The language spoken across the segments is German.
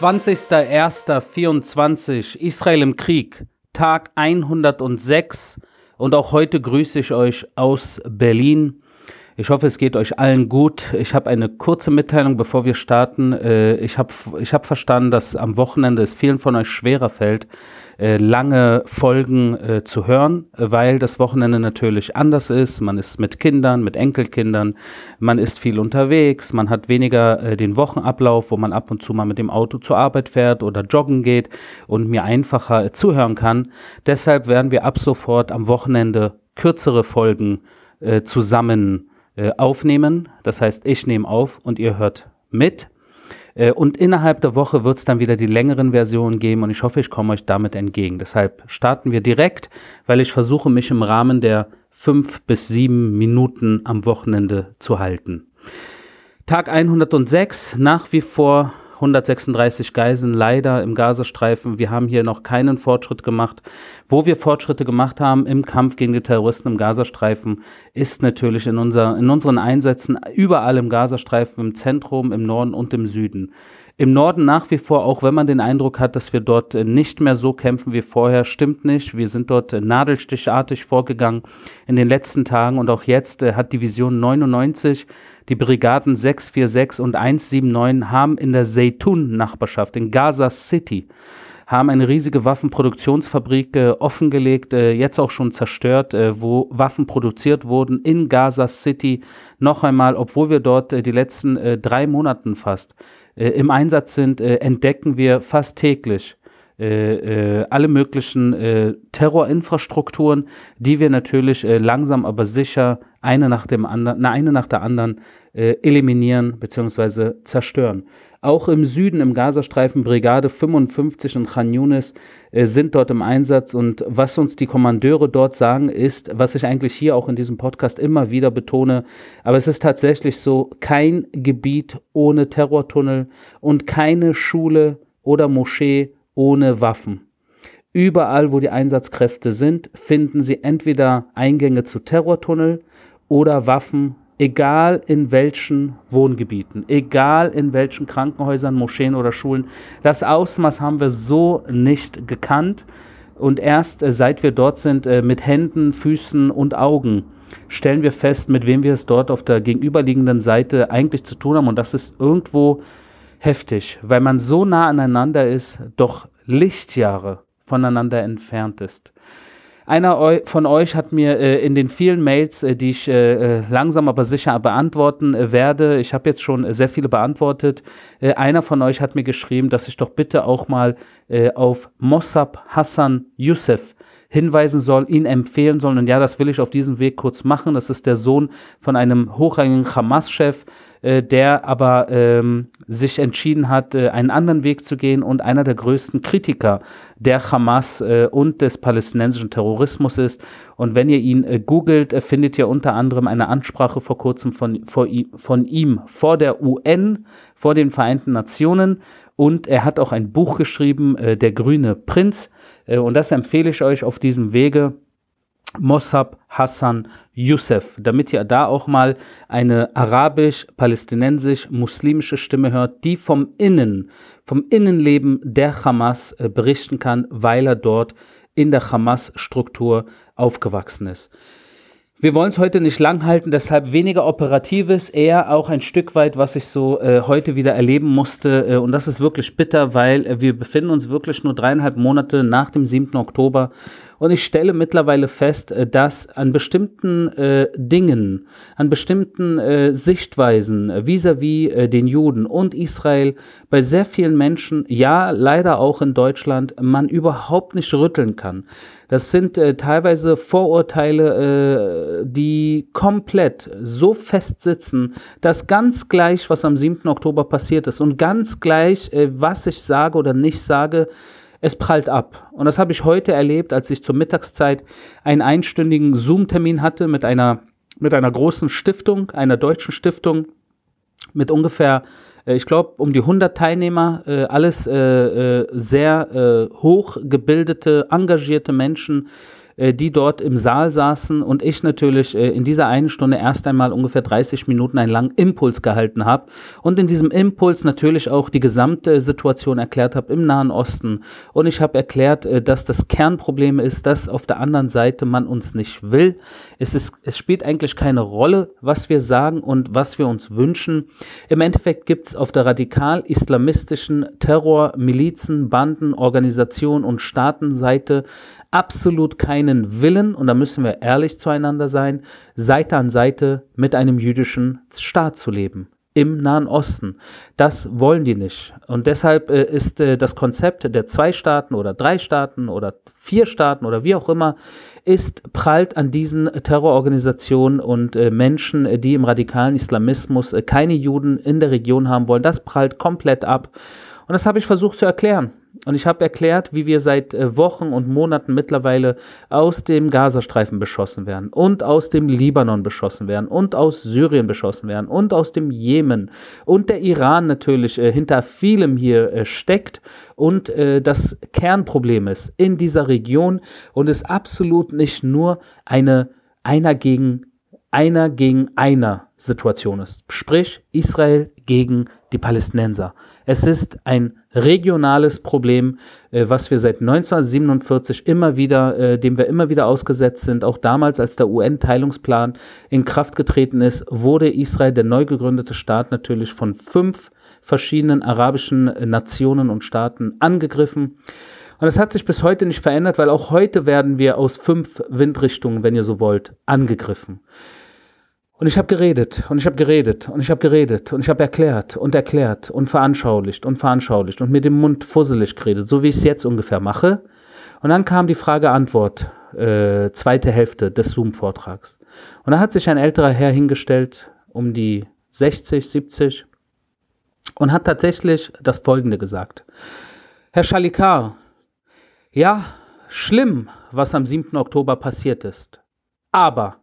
20.01.24 Israel im Krieg, Tag 106 und auch heute grüße ich euch aus Berlin. Ich hoffe, es geht euch allen gut. Ich habe eine kurze Mitteilung, bevor wir starten. Äh, ich habe ich hab verstanden, dass am Wochenende es vielen von euch schwerer fällt, äh, lange Folgen äh, zu hören, weil das Wochenende natürlich anders ist. Man ist mit Kindern, mit Enkelkindern, man ist viel unterwegs, man hat weniger äh, den Wochenablauf, wo man ab und zu mal mit dem Auto zur Arbeit fährt oder joggen geht und mir einfacher äh, zuhören kann. Deshalb werden wir ab sofort am Wochenende kürzere Folgen äh, zusammen äh, aufnehmen. Das heißt, ich nehme auf und ihr hört mit. Äh, und innerhalb der Woche wird es dann wieder die längeren Versionen geben und ich hoffe, ich komme euch damit entgegen. Deshalb starten wir direkt, weil ich versuche, mich im Rahmen der fünf bis sieben Minuten am Wochenende zu halten. Tag 106, nach wie vor 136 Geiseln leider im Gazastreifen. Wir haben hier noch keinen Fortschritt gemacht. Wo wir Fortschritte gemacht haben im Kampf gegen die Terroristen im Gazastreifen, ist natürlich in, unser, in unseren Einsätzen überall im Gazastreifen, im Zentrum, im Norden und im Süden. Im Norden nach wie vor, auch wenn man den Eindruck hat, dass wir dort nicht mehr so kämpfen wie vorher, stimmt nicht. Wir sind dort nadelstichartig vorgegangen in den letzten Tagen und auch jetzt äh, hat Division 99 die Brigaden 646 und 179 haben in der Zeytun-Nachbarschaft in Gaza City haben eine riesige Waffenproduktionsfabrik äh, offengelegt, äh, jetzt auch schon zerstört, äh, wo Waffen produziert wurden in Gaza City. Noch einmal, obwohl wir dort äh, die letzten äh, drei Monaten fast äh, im Einsatz sind, entdecken wir fast täglich alle möglichen Terrorinfrastrukturen, die wir natürlich langsam aber sicher eine nach dem anderen, eine nach der anderen äh, eliminieren bzw. zerstören. Auch im Süden, im Gazastreifen, Brigade 55 und Khan Yunis äh, sind dort im Einsatz. Und was uns die Kommandeure dort sagen, ist, was ich eigentlich hier auch in diesem Podcast immer wieder betone, aber es ist tatsächlich so, kein Gebiet ohne Terrortunnel und keine Schule oder Moschee ohne Waffen. Überall, wo die Einsatzkräfte sind, finden sie entweder Eingänge zu Terrortunnel oder Waffen egal in welchen Wohngebieten, egal in welchen Krankenhäusern, Moscheen oder Schulen. Das Ausmaß haben wir so nicht gekannt. Und erst äh, seit wir dort sind, äh, mit Händen, Füßen und Augen, stellen wir fest, mit wem wir es dort auf der gegenüberliegenden Seite eigentlich zu tun haben. Und das ist irgendwo heftig, weil man so nah aneinander ist, doch Lichtjahre voneinander entfernt ist. Einer von euch hat mir äh, in den vielen Mails, äh, die ich äh, äh langsam aber sicher beantworten äh, werde, ich habe jetzt schon sehr viele beantwortet, äh, einer von euch hat mir geschrieben, dass ich doch bitte auch mal auf Mossab Hassan Youssef hinweisen soll, ihn empfehlen soll. Und ja, das will ich auf diesem Weg kurz machen. Das ist der Sohn von einem hochrangigen Hamas-Chef, äh, der aber ähm, sich entschieden hat, äh, einen anderen Weg zu gehen und einer der größten Kritiker der Hamas äh, und des palästinensischen Terrorismus ist. Und wenn ihr ihn äh, googelt, äh, findet ihr unter anderem eine Ansprache vor kurzem von, vor, von ihm vor der UN, vor den Vereinten Nationen. Und er hat auch ein Buch geschrieben, Der grüne Prinz. und das empfehle ich euch auf diesem Wege. Mossab Hassan Youssef, damit ihr da auch mal eine arabisch-palästinensisch-muslimische Stimme hört, die vom Innen, vom Innenleben der Hamas äh, berichten kann, weil er dort in der Hamas-Struktur aufgewachsen ist. Wir wollen es heute nicht lang halten, deshalb weniger Operatives, eher auch ein Stück weit, was ich so äh, heute wieder erleben musste. Äh, und das ist wirklich bitter, weil äh, wir befinden uns wirklich nur dreieinhalb Monate nach dem 7. Oktober und ich stelle mittlerweile fest, äh, dass an bestimmten äh, Dingen, an bestimmten äh, Sichtweisen äh, vis-à-vis -vis, den Juden und Israel bei sehr vielen Menschen, ja leider auch in Deutschland, man überhaupt nicht rütteln kann. Das sind äh, teilweise Vorurteile, äh, die komplett so fest sitzen, dass ganz gleich, was am 7. Oktober passiert ist und ganz gleich, äh, was ich sage oder nicht sage, es prallt ab. Und das habe ich heute erlebt, als ich zur Mittagszeit einen einstündigen Zoom-Termin hatte mit einer, mit einer großen Stiftung, einer deutschen Stiftung, mit ungefähr, äh, ich glaube, um die 100 Teilnehmer, äh, alles äh, sehr hochgebildete, engagierte Menschen, äh, die dort im Saal saßen und ich natürlich äh, in dieser einen Stunde erst einmal ungefähr 30 Minuten einen langen Impuls gehalten habe und in diesem Impuls natürlich auch die gesamte Situation erklärt habe im Nahen Osten. Und ich habe erklärt, äh, dass das Kernproblem ist, dass auf der anderen Seite man uns nicht will. Es, ist, es spielt eigentlich keine Rolle, was wir sagen und was wir uns wünschen. Im Endeffekt gibt es auf der radikal-islamistischen Terror, Milizen, Banden, Organisationen und Staatenseite absolut keinen Willen, und da müssen wir ehrlich zueinander sein, Seite an Seite mit einem jüdischen Staat zu leben im Nahen Osten. Das wollen die nicht. Und deshalb äh, ist äh, das Konzept der zwei Staaten oder drei Staaten oder vier Staaten oder wie auch immer, ist prallt an diesen Terrororganisationen und äh, Menschen, die im radikalen Islamismus äh, keine Juden in der Region haben wollen. Das prallt komplett ab. Und das habe ich versucht zu erklären. Und ich habe erklärt, wie wir seit äh, Wochen und Monaten mittlerweile aus dem Gazastreifen beschossen werden und aus dem Libanon beschossen werden und aus Syrien beschossen werden und aus dem Jemen und der Iran natürlich äh, hinter vielem hier äh, steckt und äh, das Kernproblem ist in dieser Region und es absolut nicht nur eine einer gegen einer gegen einer Situation ist. Sprich Israel gegen die Palästinenser. Es ist ein regionales Problem, äh, was wir seit 1947 immer wieder, äh, dem wir immer wieder ausgesetzt sind. Auch damals, als der UN-Teilungsplan in Kraft getreten ist, wurde Israel, der neu gegründete Staat, natürlich von fünf verschiedenen arabischen Nationen und Staaten angegriffen. Und das hat sich bis heute nicht verändert, weil auch heute werden wir aus fünf Windrichtungen, wenn ihr so wollt, angegriffen. Und ich habe geredet und ich habe geredet und ich habe geredet und ich habe erklärt und erklärt und veranschaulicht und veranschaulicht und mit dem Mund fusselig geredet, so wie ich es jetzt ungefähr mache. Und dann kam die Frage-Antwort, äh, zweite Hälfte des Zoom-Vortrags. Und da hat sich ein älterer Herr hingestellt, um die 60, 70, und hat tatsächlich das Folgende gesagt. Herr Schalikar, ja, schlimm, was am 7. Oktober passiert ist. Aber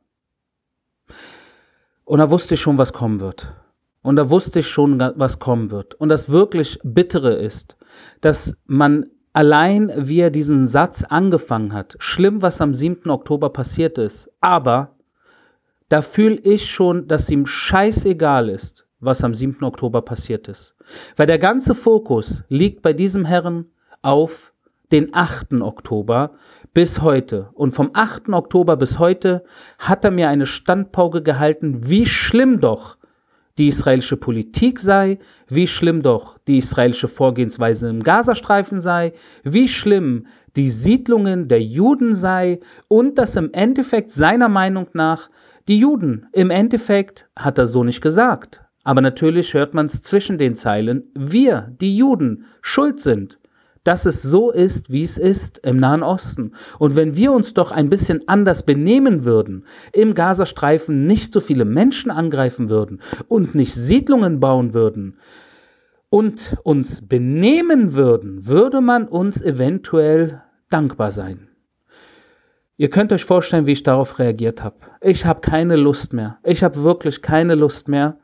und da wusste ich schon, was kommen wird. Und da wusste ich schon, was kommen wird. Und das wirklich Bittere ist, dass man allein, wie er diesen Satz angefangen hat, schlimm, was am 7. Oktober passiert ist, aber da fühle ich schon, dass ihm scheißegal ist, was am 7. Oktober passiert ist. Weil der ganze Fokus liegt bei diesem Herren auf den 8. Oktober bis heute. Und vom 8. Oktober bis heute hat er mir eine Standpauke gehalten, wie schlimm doch die israelische Politik sei, wie schlimm doch die israelische Vorgehensweise im Gazastreifen sei, wie schlimm die Siedlungen der Juden sei und dass im Endeffekt seiner Meinung nach die Juden, im Endeffekt hat er so nicht gesagt, aber natürlich hört man es zwischen den Zeilen, wir, die Juden, schuld sind dass es so ist, wie es ist im Nahen Osten. Und wenn wir uns doch ein bisschen anders benehmen würden, im Gazastreifen nicht so viele Menschen angreifen würden und nicht Siedlungen bauen würden und uns benehmen würden, würde man uns eventuell dankbar sein. Ihr könnt euch vorstellen, wie ich darauf reagiert habe. Ich habe keine Lust mehr. Ich habe wirklich keine Lust mehr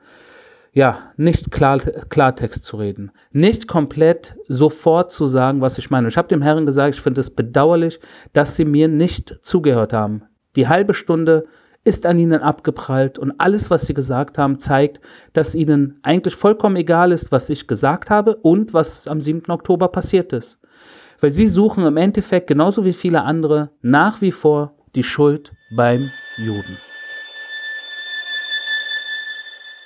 ja, nicht klar, Klartext zu reden, nicht komplett sofort zu sagen, was ich meine. Ich habe dem Herrn gesagt, ich finde es bedauerlich, dass sie mir nicht zugehört haben. Die halbe Stunde ist an ihnen abgeprallt und alles, was sie gesagt haben, zeigt, dass ihnen eigentlich vollkommen egal ist, was ich gesagt habe und was am 7. Oktober passiert ist. Weil sie suchen im Endeffekt genauso wie viele andere nach wie vor die Schuld beim Juden.